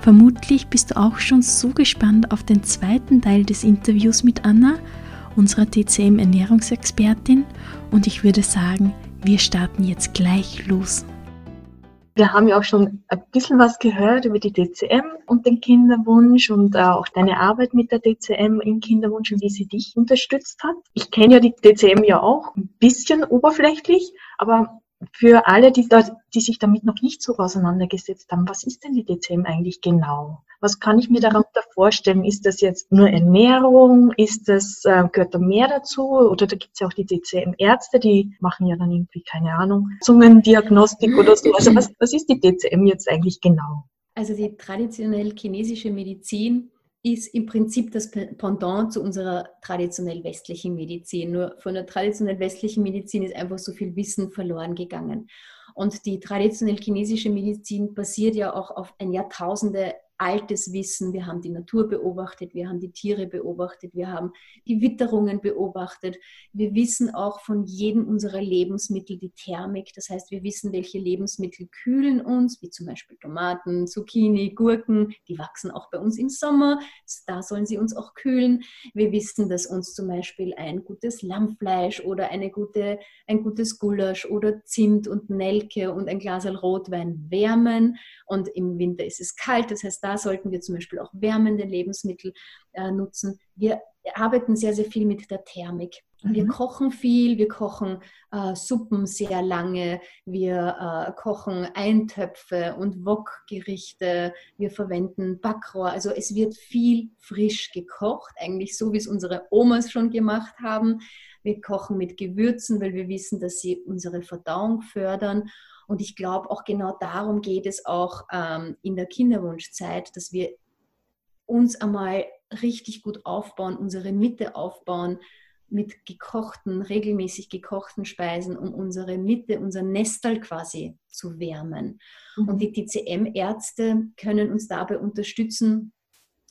Vermutlich bist du auch schon so gespannt auf den zweiten Teil des Interviews mit Anna, unserer TCM-Ernährungsexpertin, und ich würde sagen, wir starten jetzt gleich los. Wir haben ja auch schon ein bisschen was gehört über die DCM und den Kinderwunsch und auch deine Arbeit mit der DCM im Kinderwunsch und wie sie dich unterstützt hat. Ich kenne ja die DCM ja auch ein bisschen oberflächlich, aber für alle, die, die sich damit noch nicht so auseinandergesetzt haben, was ist denn die DCM eigentlich genau? Was kann ich mir darunter vorstellen? Ist das jetzt nur Ernährung? Ist das, äh, gehört da mehr dazu? Oder da gibt es ja auch die DCM-Ärzte, die machen ja dann irgendwie, keine Ahnung, Zungendiagnostik oder so. Also was, was ist die DCM jetzt eigentlich genau? Also die traditionell chinesische Medizin ist im Prinzip das Pendant zu unserer traditionell westlichen Medizin. Nur von der traditionell westlichen Medizin ist einfach so viel Wissen verloren gegangen. Und die traditionell chinesische Medizin basiert ja auch auf ein Jahrtausende altes Wissen. Wir haben die Natur beobachtet, wir haben die Tiere beobachtet, wir haben die Witterungen beobachtet. Wir wissen auch von jedem unserer Lebensmittel die Thermik. Das heißt, wir wissen, welche Lebensmittel kühlen uns, wie zum Beispiel Tomaten, Zucchini, Gurken. Die wachsen auch bei uns im Sommer. Da sollen sie uns auch kühlen. Wir wissen, dass uns zum Beispiel ein gutes Lammfleisch oder eine gute, ein gutes Gulasch oder Zimt und Nelke und ein Glas Rotwein wärmen. Und im Winter ist es kalt. Das heißt, da sollten wir zum Beispiel auch wärmende Lebensmittel äh, nutzen. Wir arbeiten sehr, sehr viel mit der Thermik. Wir mhm. kochen viel, wir kochen äh, Suppen sehr lange, wir äh, kochen Eintöpfe und Wokgerichte, wir verwenden Backrohr. Also es wird viel frisch gekocht, eigentlich so, wie es unsere Omas schon gemacht haben. Wir kochen mit Gewürzen, weil wir wissen, dass sie unsere Verdauung fördern. Und ich glaube, auch genau darum geht es auch ähm, in der Kinderwunschzeit, dass wir uns einmal richtig gut aufbauen, unsere Mitte aufbauen mit gekochten, regelmäßig gekochten Speisen, um unsere Mitte, unser Nestal quasi zu wärmen. Mhm. Und die TCM-Ärzte können uns dabei unterstützen,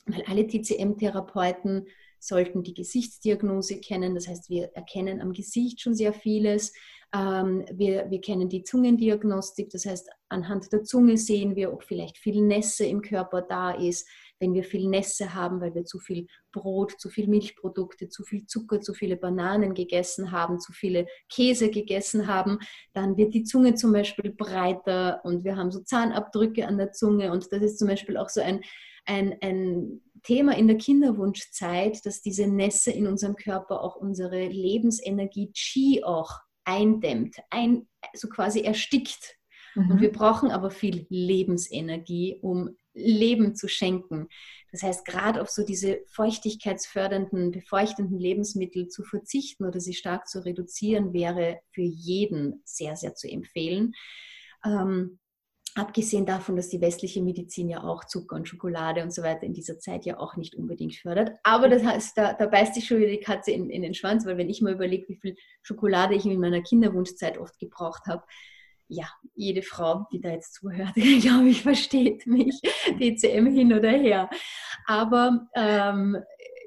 weil alle TCM-Therapeuten sollten die Gesichtsdiagnose kennen. Das heißt, wir erkennen am Gesicht schon sehr vieles. Ähm, wir, wir kennen die Zungendiagnostik, das heißt, anhand der Zunge sehen wir, ob vielleicht viel Nässe im Körper da ist. Wenn wir viel Nässe haben, weil wir zu viel Brot, zu viel Milchprodukte, zu viel Zucker, zu viele Bananen gegessen haben, zu viele Käse gegessen haben, dann wird die Zunge zum Beispiel breiter und wir haben so Zahnabdrücke an der Zunge. Und das ist zum Beispiel auch so ein, ein, ein Thema in der Kinderwunschzeit, dass diese Nässe in unserem Körper auch unsere Lebensenergie Qi auch eindämmt, ein, so quasi erstickt. Mhm. Und wir brauchen aber viel Lebensenergie, um Leben zu schenken. Das heißt, gerade auf so diese feuchtigkeitsfördernden, befeuchtenden Lebensmittel zu verzichten oder sie stark zu reduzieren, wäre für jeden sehr, sehr zu empfehlen. Ähm, Abgesehen davon, dass die westliche Medizin ja auch Zucker und Schokolade und so weiter in dieser Zeit ja auch nicht unbedingt fördert. Aber das heißt, da, da beißt sich schon wieder die Katze in, in den Schwanz, weil wenn ich mal überlege, wie viel Schokolade ich in meiner Kinderwunschzeit oft gebraucht habe, ja, jede Frau, die da jetzt zuhört, glaube ich, versteht mich, DCM hin oder her. Aber ähm,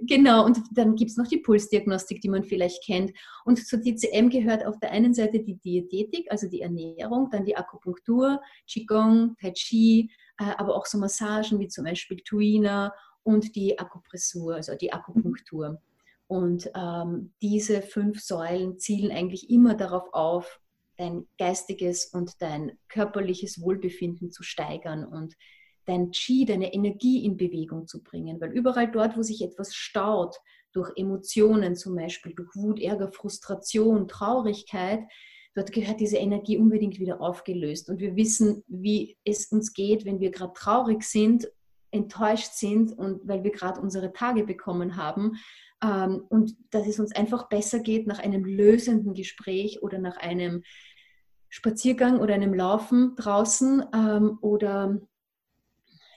Genau, und dann gibt es noch die Pulsdiagnostik, die man vielleicht kennt. Und zur DCM gehört auf der einen Seite die Diätetik, also die Ernährung, dann die Akupunktur, Qigong, Tai Chi, äh, aber auch so Massagen wie zum Beispiel Tuina und die Akupressur, also die Akupunktur. Und ähm, diese fünf Säulen zielen eigentlich immer darauf auf, dein geistiges und dein körperliches Wohlbefinden zu steigern und dein Qi, deine Energie in Bewegung zu bringen. Weil überall dort, wo sich etwas staut, durch Emotionen zum Beispiel, durch Wut, Ärger, Frustration, Traurigkeit, dort gehört diese Energie unbedingt wieder aufgelöst. Und wir wissen, wie es uns geht, wenn wir gerade traurig sind, enttäuscht sind und weil wir gerade unsere Tage bekommen haben. Ähm, und dass es uns einfach besser geht nach einem lösenden Gespräch oder nach einem Spaziergang oder einem Laufen draußen ähm, oder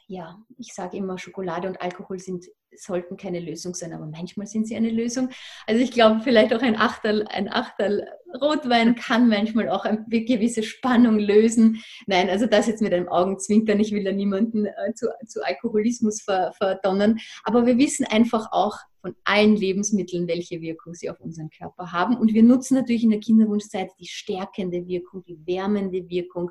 ja, ich sage immer, Schokolade und Alkohol sind, sollten keine Lösung sein, aber manchmal sind sie eine Lösung. Also ich glaube, vielleicht auch ein Achtel, ein Achtel Rotwein kann manchmal auch eine gewisse Spannung lösen. Nein, also das jetzt mit einem Augenzwinkern, ich will da niemanden äh, zu, zu, Alkoholismus ver, verdonnern, aber wir wissen einfach auch von allen Lebensmitteln, welche Wirkung sie auf unseren Körper haben. Und wir nutzen natürlich in der Kinderwunschzeit die stärkende Wirkung, die wärmende Wirkung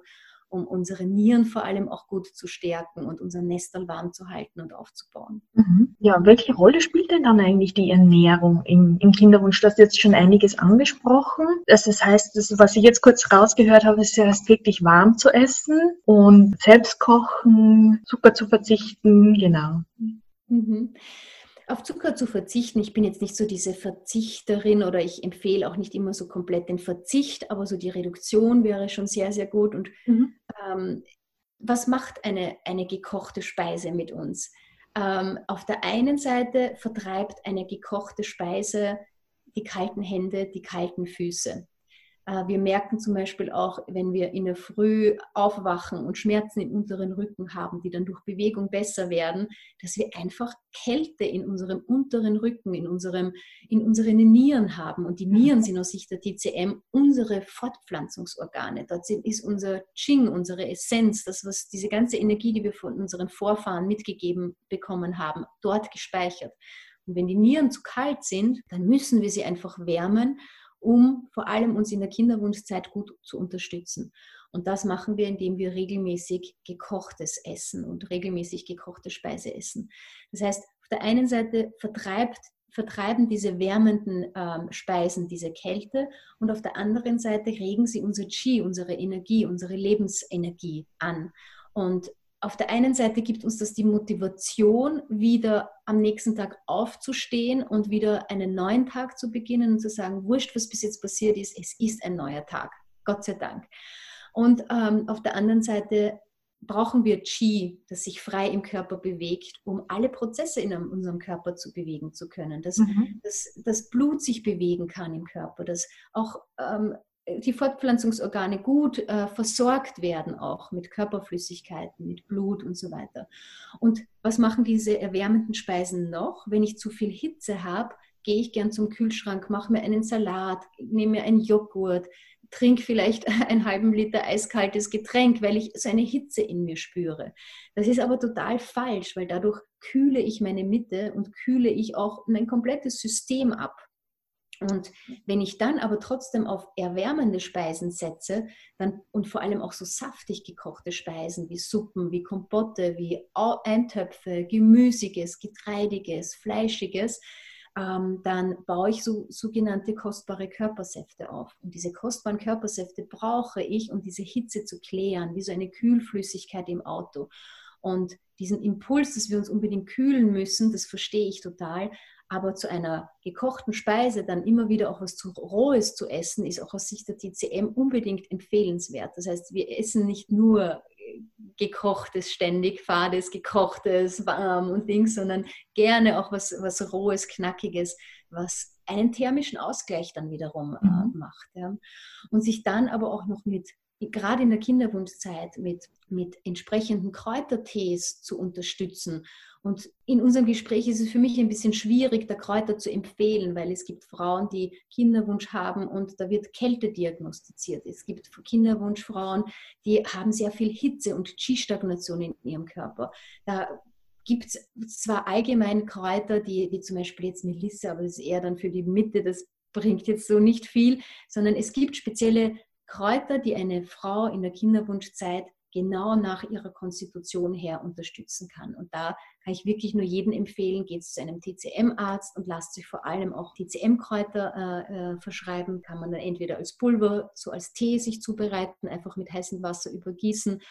um unsere Nieren vor allem auch gut zu stärken und unser Nestel warm zu halten und aufzubauen. Mhm. Ja, welche Rolle spielt denn dann eigentlich die Ernährung im, im Kinderwunsch? Du hast jetzt schon einiges angesprochen. Also das heißt, das, was ich jetzt kurz rausgehört habe, ist ja erst wirklich warm zu essen und selbst kochen, Zucker zu verzichten, genau. Mhm auf Zucker zu verzichten. Ich bin jetzt nicht so diese Verzichterin oder ich empfehle auch nicht immer so komplett den Verzicht, aber so die Reduktion wäre schon sehr, sehr gut. Und mhm. ähm, was macht eine, eine gekochte Speise mit uns? Ähm, auf der einen Seite vertreibt eine gekochte Speise die kalten Hände, die kalten Füße. Äh, wir merken zum Beispiel auch, wenn wir in der Früh aufwachen und Schmerzen im unteren Rücken haben, die dann durch Bewegung besser werden, dass wir einfach Kälte in unserem unteren Rücken, in, unserem, in unseren Nieren haben. Und die Nieren sind aus Sicht der TCM unsere Fortpflanzungsorgane. Dort ist unser Qing, unsere Essenz, das, was diese ganze Energie, die wir von unseren Vorfahren mitgegeben bekommen haben, dort gespeichert. Und wenn die Nieren zu kalt sind, dann müssen wir sie einfach wärmen um vor allem uns in der Kinderwunschzeit gut zu unterstützen. Und das machen wir, indem wir regelmäßig gekochtes essen und regelmäßig gekochte Speise essen. Das heißt, auf der einen Seite vertreibt, vertreiben diese wärmenden ähm, Speisen diese Kälte und auf der anderen Seite regen sie unser Qi, unsere Energie, unsere Lebensenergie an. Und auf der einen Seite gibt uns das die Motivation, wieder am nächsten Tag aufzustehen und wieder einen neuen Tag zu beginnen und zu sagen, wurscht, was bis jetzt passiert ist, es ist ein neuer Tag. Gott sei Dank. Und ähm, auf der anderen Seite brauchen wir Qi, das sich frei im Körper bewegt, um alle Prozesse in unserem Körper zu bewegen zu können. Dass, mhm. dass das Blut sich bewegen kann im Körper, dass auch ähm, die Fortpflanzungsorgane gut äh, versorgt werden, auch mit Körperflüssigkeiten, mit Blut und so weiter. Und was machen diese erwärmenden Speisen noch? Wenn ich zu viel Hitze habe, gehe ich gern zum Kühlschrank, mache mir einen Salat, nehme mir einen Joghurt, trinke vielleicht einen halben Liter eiskaltes Getränk, weil ich so eine Hitze in mir spüre. Das ist aber total falsch, weil dadurch kühle ich meine Mitte und kühle ich auch mein komplettes System ab. Und wenn ich dann aber trotzdem auf erwärmende Speisen setze, dann und vor allem auch so saftig gekochte Speisen wie Suppen, wie Kompotte, wie Eintöpfe, Gemüsiges, Getreidiges, Fleischiges, ähm, dann baue ich so sogenannte kostbare Körpersäfte auf. Und diese kostbaren Körpersäfte brauche ich, um diese Hitze zu klären, wie so eine Kühlflüssigkeit im Auto. Und diesen Impuls, dass wir uns unbedingt kühlen müssen, das verstehe ich total aber zu einer gekochten Speise dann immer wieder auch was zu Rohes zu essen, ist auch aus Sicht der TCM unbedingt empfehlenswert. Das heißt, wir essen nicht nur gekochtes, ständig fades, gekochtes, warm und Ding, sondern gerne auch was, was rohes, knackiges, was einen thermischen Ausgleich dann wiederum äh, mhm. macht. Ja. Und sich dann aber auch noch mit gerade in der Kinderwunschzeit mit, mit entsprechenden Kräutertees zu unterstützen. Und in unserem Gespräch ist es für mich ein bisschen schwierig, da Kräuter zu empfehlen, weil es gibt Frauen, die Kinderwunsch haben und da wird Kälte diagnostiziert. Es gibt Kinderwunschfrauen, die haben sehr viel Hitze und Qi-Stagnation in ihrem Körper. Da gibt es zwar allgemein Kräuter, die, wie zum Beispiel jetzt Melisse, aber das ist eher dann für die Mitte, das bringt jetzt so nicht viel, sondern es gibt spezielle Kräuter, die eine Frau in der Kinderwunschzeit genau nach ihrer Konstitution her unterstützen kann. Und da kann ich wirklich nur jedem empfehlen, geht zu einem TCM-Arzt und lasst sich vor allem auch TCM-Kräuter äh, äh, verschreiben. Kann man dann entweder als Pulver, so als Tee sich zubereiten, einfach mit heißem Wasser übergießen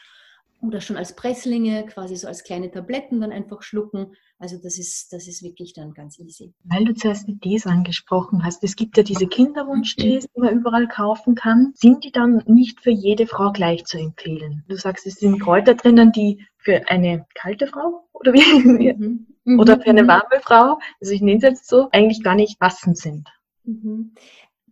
oder schon als Presslinge, quasi so als kleine Tabletten dann einfach schlucken. Also das ist, das ist wirklich dann ganz easy. Weil du zuerst die Tees angesprochen hast, es gibt ja diese Kinderwunsch-Tees, die man überall kaufen kann. Sind die dann nicht für jede Frau gleich zu empfehlen? Du sagst, es sind Kräuter drinnen, die für eine kalte Frau oder wie? Mhm. Oder für eine mhm. warme Frau, also ich nenne es jetzt so, eigentlich gar nicht passend sind. Mhm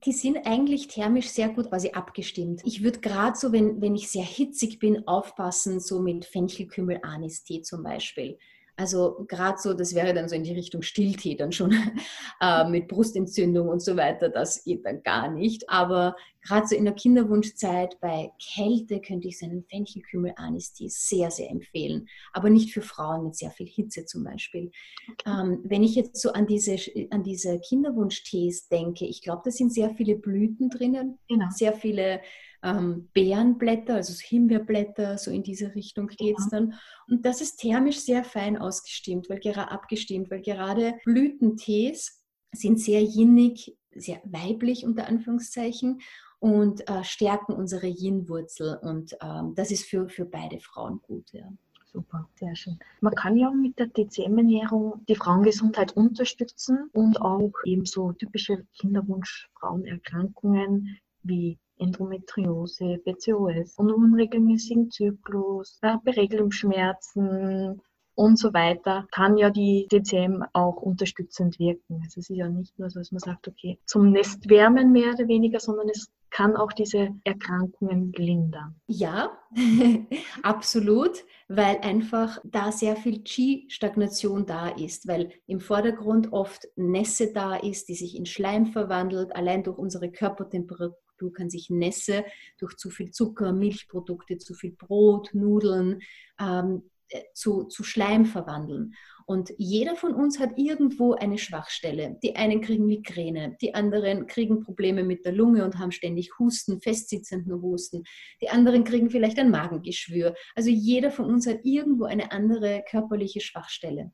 die sind eigentlich thermisch sehr gut quasi abgestimmt. Ich würde gerade so, wenn, wenn ich sehr hitzig bin, aufpassen, so mit Fenchelkümmel, Anis-Tee zum Beispiel. Also gerade so, das wäre dann so in die Richtung Stilltee dann schon äh, mit Brustentzündung und so weiter, das geht dann gar nicht. Aber gerade so in der Kinderwunschzeit bei Kälte könnte ich seinen Fenchelkümmel-Anis-Tee sehr, sehr empfehlen. Aber nicht für Frauen mit sehr viel Hitze zum Beispiel. Okay. Ähm, wenn ich jetzt so an diese, an diese Kinderwunschtees denke, ich glaube, da sind sehr viele Blüten drinnen, genau. sehr viele ähm, Beerenblätter, also Himbeerblätter, so in diese Richtung geht es dann. Und das ist thermisch sehr fein ausgestimmt, weil gerade abgestimmt, weil gerade Blütentees sind sehr jinnig, sehr weiblich unter Anführungszeichen und äh, stärken unsere Yin-Wurzel. Und ähm, das ist für, für beide Frauen gut. Ja. Super, sehr schön. Man kann ja mit der TCM-Ernährung die Frauengesundheit unterstützen und auch ebenso typische Kinderwunsch-Frauenerkrankungen wie Endometriose, PCOS und unregelmäßigen Zyklus, Beregelungsschmerzen und so weiter, kann ja die DCM auch unterstützend wirken. Also es ist ja nicht nur so, dass man sagt, okay, zum Nestwärmen mehr oder weniger, sondern es kann auch diese Erkrankungen lindern. Ja, absolut, weil einfach da sehr viel Qi-Stagnation da ist, weil im Vordergrund oft Nässe da ist, die sich in Schleim verwandelt, allein durch unsere Körpertemperatur Struktur kann sich Nässe durch zu viel Zucker, Milchprodukte, zu viel Brot, Nudeln ähm, äh, zu, zu Schleim verwandeln. Und jeder von uns hat irgendwo eine Schwachstelle. Die einen kriegen Migräne, die anderen kriegen Probleme mit der Lunge und haben ständig Husten, festsitzenden Husten. Die anderen kriegen vielleicht ein Magengeschwür. Also jeder von uns hat irgendwo eine andere körperliche Schwachstelle.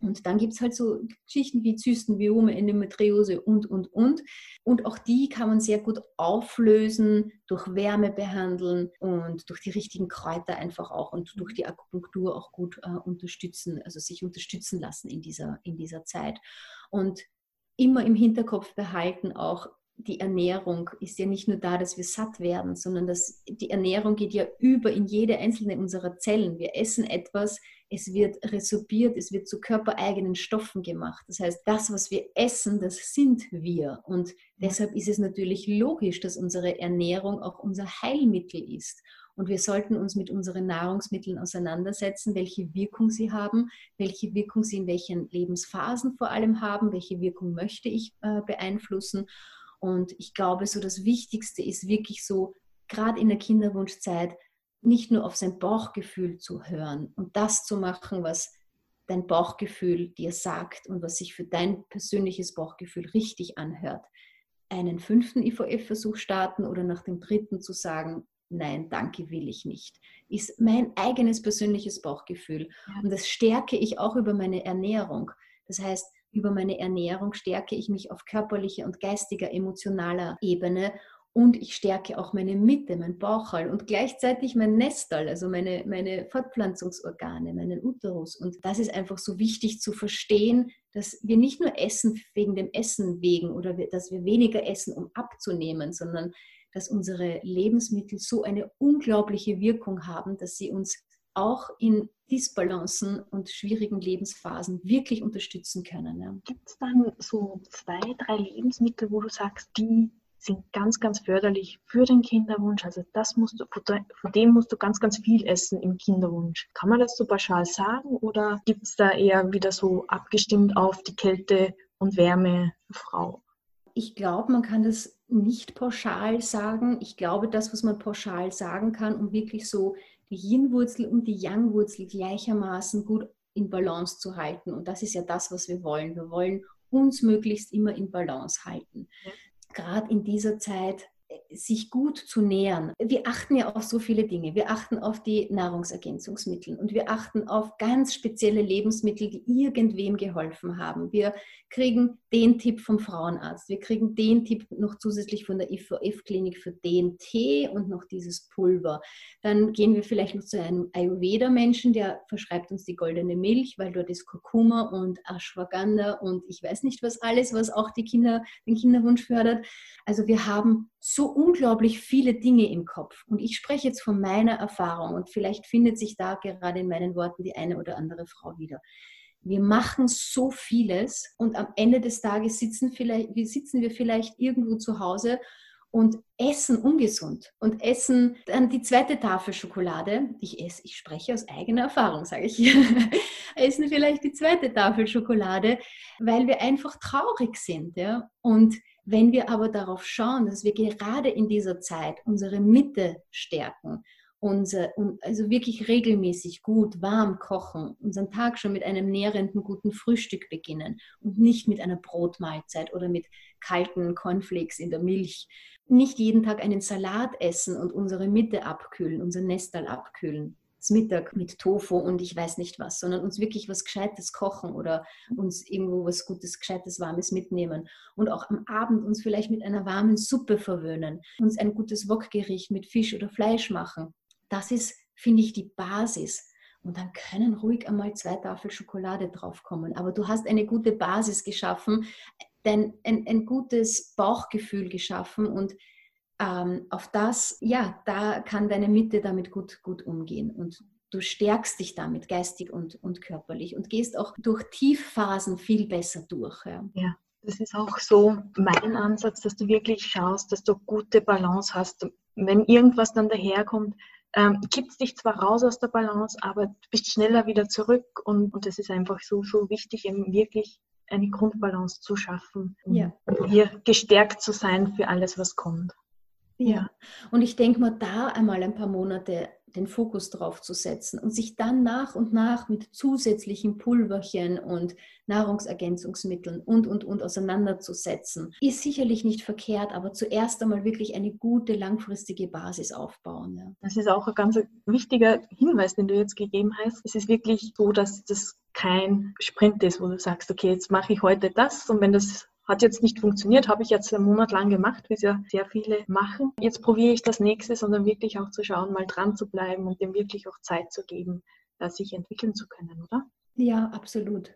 Und dann gibt es halt so Geschichten wie Zysten, Biome, Endometriose und, und, und. Und auch die kann man sehr gut auflösen, durch Wärme behandeln und durch die richtigen Kräuter einfach auch und durch die Akupunktur auch gut äh, unterstützen, also sich unterstützen lassen in dieser, in dieser Zeit. Und immer im Hinterkopf behalten auch, die Ernährung ist ja nicht nur da, dass wir satt werden, sondern dass die Ernährung geht ja über in jede einzelne unserer Zellen. Wir essen etwas, es wird resorbiert, es wird zu körpereigenen Stoffen gemacht. Das heißt, das, was wir essen, das sind wir. Und deshalb ist es natürlich logisch, dass unsere Ernährung auch unser Heilmittel ist. Und wir sollten uns mit unseren Nahrungsmitteln auseinandersetzen, welche Wirkung sie haben, welche Wirkung sie in welchen Lebensphasen vor allem haben, welche Wirkung möchte ich äh, beeinflussen. Und ich glaube, so das Wichtigste ist wirklich so, gerade in der Kinderwunschzeit, nicht nur auf sein Bauchgefühl zu hören und das zu machen, was dein Bauchgefühl dir sagt und was sich für dein persönliches Bauchgefühl richtig anhört. Einen fünften IVF-Versuch starten oder nach dem dritten zu sagen, nein, danke, will ich nicht, ist mein eigenes persönliches Bauchgefühl. Und das stärke ich auch über meine Ernährung. Das heißt, über meine Ernährung stärke ich mich auf körperlicher und geistiger, emotionaler Ebene und ich stärke auch meine Mitte, mein Bauchhall und gleichzeitig mein Nestal, also meine, meine Fortpflanzungsorgane, meinen Uterus. Und das ist einfach so wichtig zu verstehen, dass wir nicht nur essen wegen dem Essen wegen oder dass wir weniger essen, um abzunehmen, sondern dass unsere Lebensmittel so eine unglaubliche Wirkung haben, dass sie uns auch in Disbalancen und schwierigen Lebensphasen wirklich unterstützen können. Ja. Gibt es dann so zwei, drei Lebensmittel, wo du sagst, die sind ganz, ganz förderlich für den Kinderwunsch. Also das musst du, von dem musst du ganz, ganz viel essen im Kinderwunsch. Kann man das so pauschal sagen oder gibt es da eher wieder so abgestimmt auf die Kälte und Wärme Frau? Ich glaube, man kann das nicht pauschal sagen. Ich glaube, das, was man pauschal sagen kann, um wirklich so die Yin-Wurzel und die Yang-Wurzel gleichermaßen gut in Balance zu halten. Und das ist ja das, was wir wollen. Wir wollen uns möglichst immer in Balance halten. Ja gerade in dieser Zeit sich gut zu nähern. Wir achten ja auf so viele Dinge. Wir achten auf die Nahrungsergänzungsmittel und wir achten auf ganz spezielle Lebensmittel, die irgendwem geholfen haben. Wir kriegen den Tipp vom Frauenarzt, wir kriegen den Tipp noch zusätzlich von der IVF-Klinik für den Tee und noch dieses Pulver. Dann gehen wir vielleicht noch zu einem Ayurveda-Menschen, der verschreibt uns die goldene Milch, weil dort ist Kurkuma und Ashwagandha und ich weiß nicht was alles, was auch die Kinder, den Kinderwunsch fördert. Also wir haben so unglaublich viele Dinge im Kopf. Und ich spreche jetzt von meiner Erfahrung und vielleicht findet sich da gerade in meinen Worten die eine oder andere Frau wieder. Wir machen so vieles und am Ende des Tages sitzen, vielleicht, sitzen wir vielleicht irgendwo zu Hause und essen ungesund und essen dann die zweite Tafel Schokolade. Ich esse, ich spreche aus eigener Erfahrung, sage ich essen vielleicht die zweite Tafel Schokolade, weil wir einfach traurig sind. Ja? Und wenn wir aber darauf schauen, dass wir gerade in dieser Zeit unsere Mitte stärken, unser, also wirklich regelmäßig gut warm kochen, unseren Tag schon mit einem nährenden guten Frühstück beginnen und nicht mit einer Brotmahlzeit oder mit kalten Cornflakes in der Milch. Nicht jeden Tag einen Salat essen und unsere Mitte abkühlen, unser Nestal abkühlen Mittag mit Tofu und ich weiß nicht was, sondern uns wirklich was Gescheites kochen oder uns irgendwo was Gutes, Gescheites, Warmes mitnehmen und auch am Abend uns vielleicht mit einer warmen Suppe verwöhnen, uns ein gutes Wokgericht mit Fisch oder Fleisch machen. Das ist, finde ich, die Basis. Und dann können ruhig einmal zwei Tafel Schokolade draufkommen. Aber du hast eine gute Basis geschaffen, ein, ein, ein gutes Bauchgefühl geschaffen und ähm, auf das, ja, da kann deine Mitte damit gut, gut umgehen und du stärkst dich damit geistig und, und körperlich und gehst auch durch Tiefphasen viel besser durch. Ja. ja. Das ist auch so mein Ansatz, dass du wirklich schaust, dass du gute Balance hast. Wenn irgendwas dann daherkommt, ähm, kippst dich zwar raus aus der Balance, aber du bist schneller wieder zurück und, und das ist einfach so, so wichtig, eben wirklich eine Grundbalance zu schaffen, um ja. hier gestärkt zu sein für alles, was kommt. Ja, und ich denke mal, da einmal ein paar Monate den Fokus drauf zu setzen und sich dann nach und nach mit zusätzlichen Pulverchen und Nahrungsergänzungsmitteln und, und, und auseinanderzusetzen, ist sicherlich nicht verkehrt, aber zuerst einmal wirklich eine gute langfristige Basis aufbauen. Ja. Das ist auch ein ganz wichtiger Hinweis, den du jetzt gegeben hast. Es ist wirklich so, dass das kein Sprint ist, wo du sagst, okay, jetzt mache ich heute das und wenn das hat jetzt nicht funktioniert, habe ich jetzt einen Monat lang gemacht, wie es ja sehr viele machen. Jetzt probiere ich das nächste, sondern wirklich auch zu schauen, mal dran zu bleiben und dem wirklich auch Zeit zu geben, sich entwickeln zu können, oder? Ja, absolut.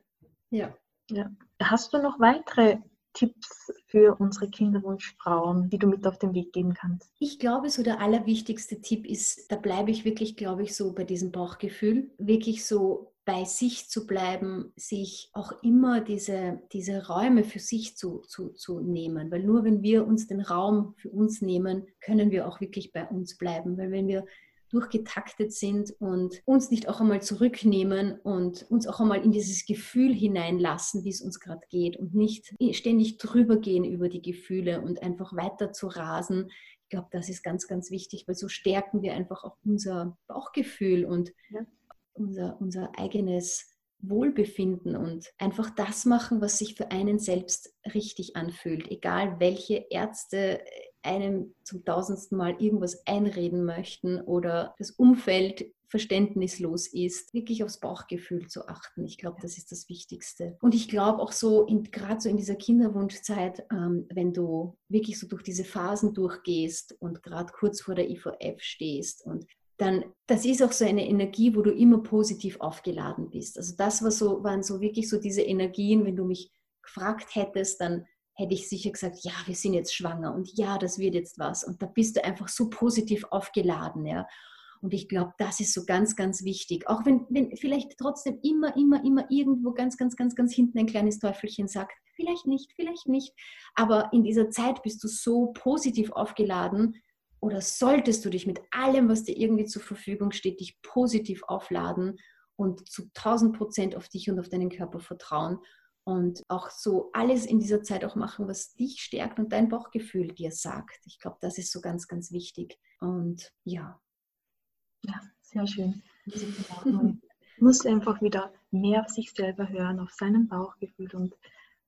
Ja. ja. Hast du noch weitere Tipps für unsere Kinderwunschfrauen, die du mit auf den Weg geben kannst? Ich glaube, so der allerwichtigste Tipp ist, da bleibe ich wirklich, glaube ich, so bei diesem Bauchgefühl, wirklich so bei sich zu bleiben, sich auch immer diese, diese Räume für sich zu, zu, zu nehmen. Weil nur wenn wir uns den Raum für uns nehmen, können wir auch wirklich bei uns bleiben. Weil wenn wir durchgetaktet sind und uns nicht auch einmal zurücknehmen und uns auch einmal in dieses Gefühl hineinlassen, wie es uns gerade geht und nicht ständig drüber gehen über die Gefühle und einfach weiter zu rasen. Ich glaube, das ist ganz, ganz wichtig, weil so stärken wir einfach auch unser Bauchgefühl und ja unser, unser eigenes Wohlbefinden und einfach das machen, was sich für einen selbst richtig anfühlt. Egal welche Ärzte einem zum tausendsten Mal irgendwas einreden möchten oder das Umfeld verständnislos ist, wirklich aufs Bauchgefühl zu achten. Ich glaube, das ist das Wichtigste. Und ich glaube auch so, gerade so in dieser Kinderwunschzeit, ähm, wenn du wirklich so durch diese Phasen durchgehst und gerade kurz vor der IVF stehst und dann das ist auch so eine Energie, wo du immer positiv aufgeladen bist. Also das war so, waren so wirklich so diese Energien, wenn du mich gefragt hättest, dann hätte ich sicher gesagt, ja, wir sind jetzt schwanger und ja, das wird jetzt was. Und da bist du einfach so positiv aufgeladen, ja. Und ich glaube, das ist so ganz, ganz wichtig. Auch wenn, wenn vielleicht trotzdem immer, immer, immer irgendwo ganz, ganz, ganz, ganz hinten ein kleines Teufelchen sagt, vielleicht nicht, vielleicht nicht. Aber in dieser Zeit bist du so positiv aufgeladen, oder solltest du dich mit allem, was dir irgendwie zur Verfügung steht, dich positiv aufladen und zu 1000 Prozent auf dich und auf deinen Körper vertrauen und auch so alles in dieser Zeit auch machen, was dich stärkt und dein Bauchgefühl dir sagt. Ich glaube, das ist so ganz, ganz wichtig. Und ja. Ja, sehr schön. Man muss einfach wieder mehr auf sich selber hören, auf seinem Bauchgefühl und,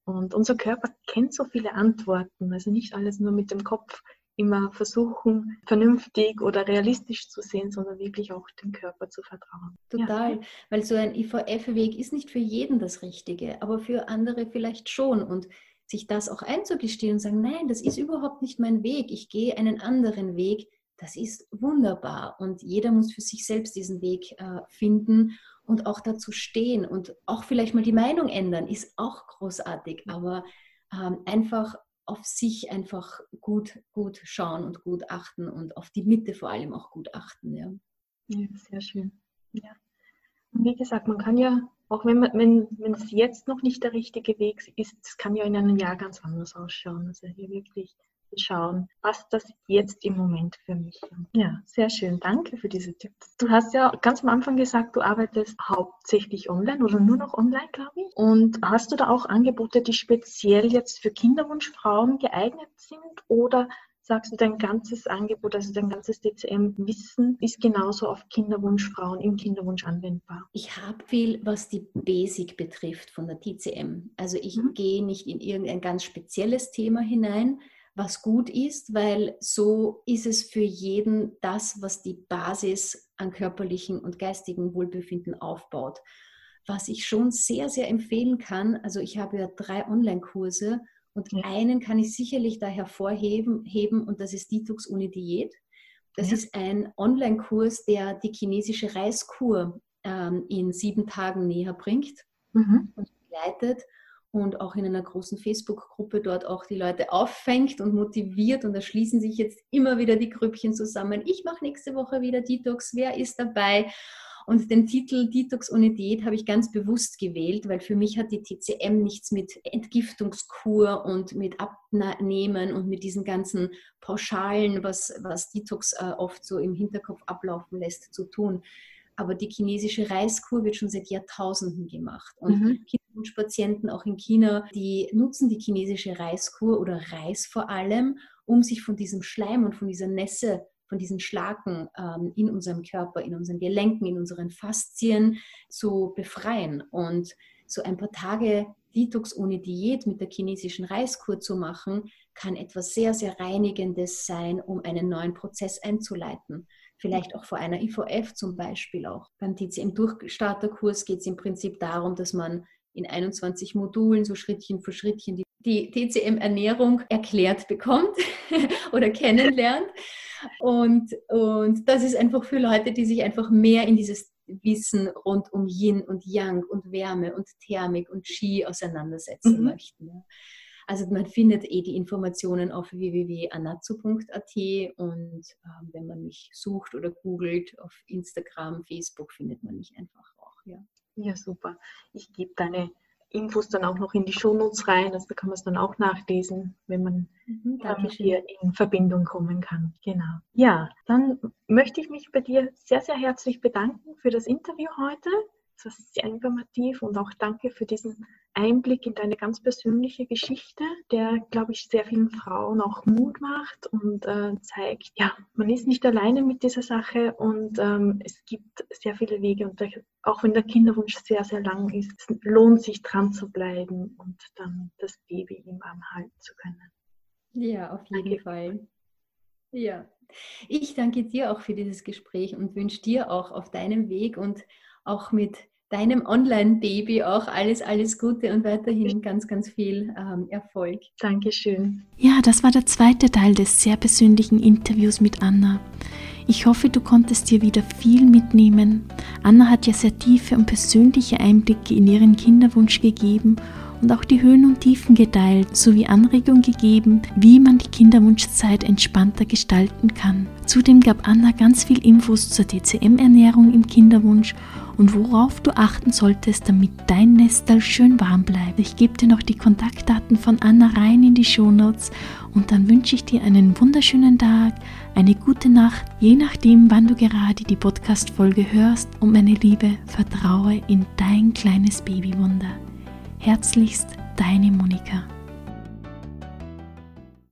und unser Körper kennt so viele Antworten. Also nicht alles nur mit dem Kopf immer versuchen, vernünftig oder realistisch zu sehen, sondern wirklich auch dem Körper zu vertrauen. Total, ja. weil so ein IVF-Weg ist nicht für jeden das Richtige, aber für andere vielleicht schon. Und sich das auch einzugestehen und sagen, nein, das ist überhaupt nicht mein Weg, ich gehe einen anderen Weg, das ist wunderbar. Und jeder muss für sich selbst diesen Weg äh, finden und auch dazu stehen und auch vielleicht mal die Meinung ändern, ist auch großartig, aber ähm, einfach auf sich einfach gut, gut schauen und gut achten und auf die Mitte vor allem auch gut achten. Ja, ja sehr schön. Ja. Und wie gesagt, man kann ja, auch wenn, man, wenn, wenn es jetzt noch nicht der richtige Weg ist, es kann ja in einem Jahr ganz anders ausschauen. Also hier wirklich schauen, was das jetzt im Moment für mich ist. Ja, sehr schön. Danke für diese Tipps. Du hast ja ganz am Anfang gesagt, du arbeitest hauptsächlich online oder nur noch online, glaube ich. Und hast du da auch Angebote, die speziell jetzt für Kinderwunschfrauen geeignet sind oder sagst du, dein ganzes Angebot, also dein ganzes DCM-Wissen ist genauso auf Kinderwunschfrauen im Kinderwunsch anwendbar? Ich habe viel, was die Basic betrifft von der TCM. Also ich mhm. gehe nicht in irgendein ganz spezielles Thema hinein, was gut ist, weil so ist es für jeden das, was die Basis an körperlichen und geistigen Wohlbefinden aufbaut. Was ich schon sehr, sehr empfehlen kann, also ich habe ja drei Online-Kurse und ja. einen kann ich sicherlich da hervorheben heben, und das ist Detox ohne Diät. Das ja. ist ein Online-Kurs, der die chinesische Reiskur ähm, in sieben Tagen näher bringt mhm. und begleitet und auch in einer großen Facebook-Gruppe dort auch die Leute auffängt und motiviert. Und da schließen sich jetzt immer wieder die Grüppchen zusammen. Ich mache nächste Woche wieder Detox. Wer ist dabei? Und den Titel Detox ohne Diät habe ich ganz bewusst gewählt, weil für mich hat die TCM nichts mit Entgiftungskur und mit Abnehmen und mit diesen ganzen Pauschalen, was, was Detox äh, oft so im Hinterkopf ablaufen lässt, zu tun aber die chinesische Reiskur wird schon seit Jahrtausenden gemacht. Und mhm. Kinderwunschpatienten auch in China, die nutzen die chinesische Reiskur oder Reis vor allem, um sich von diesem Schleim und von dieser Nässe, von diesen Schlacken ähm, in unserem Körper, in unseren Gelenken, in unseren Faszien zu befreien. Und so ein paar Tage Detox ohne Diät mit der chinesischen Reiskur zu machen, kann etwas sehr, sehr Reinigendes sein, um einen neuen Prozess einzuleiten vielleicht auch vor einer IVF zum Beispiel auch. Beim TCM-Durchstarterkurs geht es im Prinzip darum, dass man in 21 Modulen so Schrittchen für Schrittchen die, die TCM-Ernährung erklärt bekommt oder kennenlernt. Und, und das ist einfach für Leute, die sich einfach mehr in dieses Wissen rund um Yin und Yang und Wärme und Thermik und Qi auseinandersetzen mhm. möchten. Also man findet eh die Informationen auf www.anatsu.at und äh, wenn man mich sucht oder googelt auf Instagram, Facebook, findet man mich einfach auch. Ja, ja super. Ich gebe deine Infos dann auch noch in die Shownotes rein, also da kann man es dann auch nachlesen, wenn man mhm, damit hier in Verbindung kommen kann. Genau. Ja, dann möchte ich mich bei dir sehr, sehr herzlich bedanken für das Interview heute. Es war sehr informativ und auch danke für diesen Einblick in deine ganz persönliche Geschichte, der, glaube ich, sehr vielen Frauen auch Mut macht und äh, zeigt, ja, man ist nicht alleine mit dieser Sache und ähm, es gibt sehr viele Wege und auch wenn der Kinderwunsch sehr, sehr lang ist, es lohnt sich dran zu bleiben und dann das Baby im Arm halten zu können. Ja, auf jeden danke. Fall. Ja, ich danke dir auch für dieses Gespräch und wünsche dir auch auf deinem Weg und auch mit deinem Online-Baby auch alles, alles Gute und weiterhin ganz, ganz viel ähm, Erfolg. Dankeschön. Ja, das war der zweite Teil des sehr persönlichen Interviews mit Anna. Ich hoffe, du konntest dir wieder viel mitnehmen. Anna hat ja sehr tiefe und persönliche Einblicke in ihren Kinderwunsch gegeben und auch die Höhen und Tiefen geteilt sowie Anregungen gegeben, wie man die Kinderwunschzeit entspannter gestalten kann. Zudem gab Anna ganz viel Infos zur DCM-Ernährung im Kinderwunsch und worauf du achten solltest, damit dein Nestal schön warm bleibt. Ich gebe dir noch die Kontaktdaten von Anna rein in die Shownotes und dann wünsche ich dir einen wunderschönen Tag, eine gute Nacht, je nachdem, wann du gerade die Podcast-Folge hörst und meine Liebe, vertraue in dein kleines Babywunder. Herzlichst, deine Monika.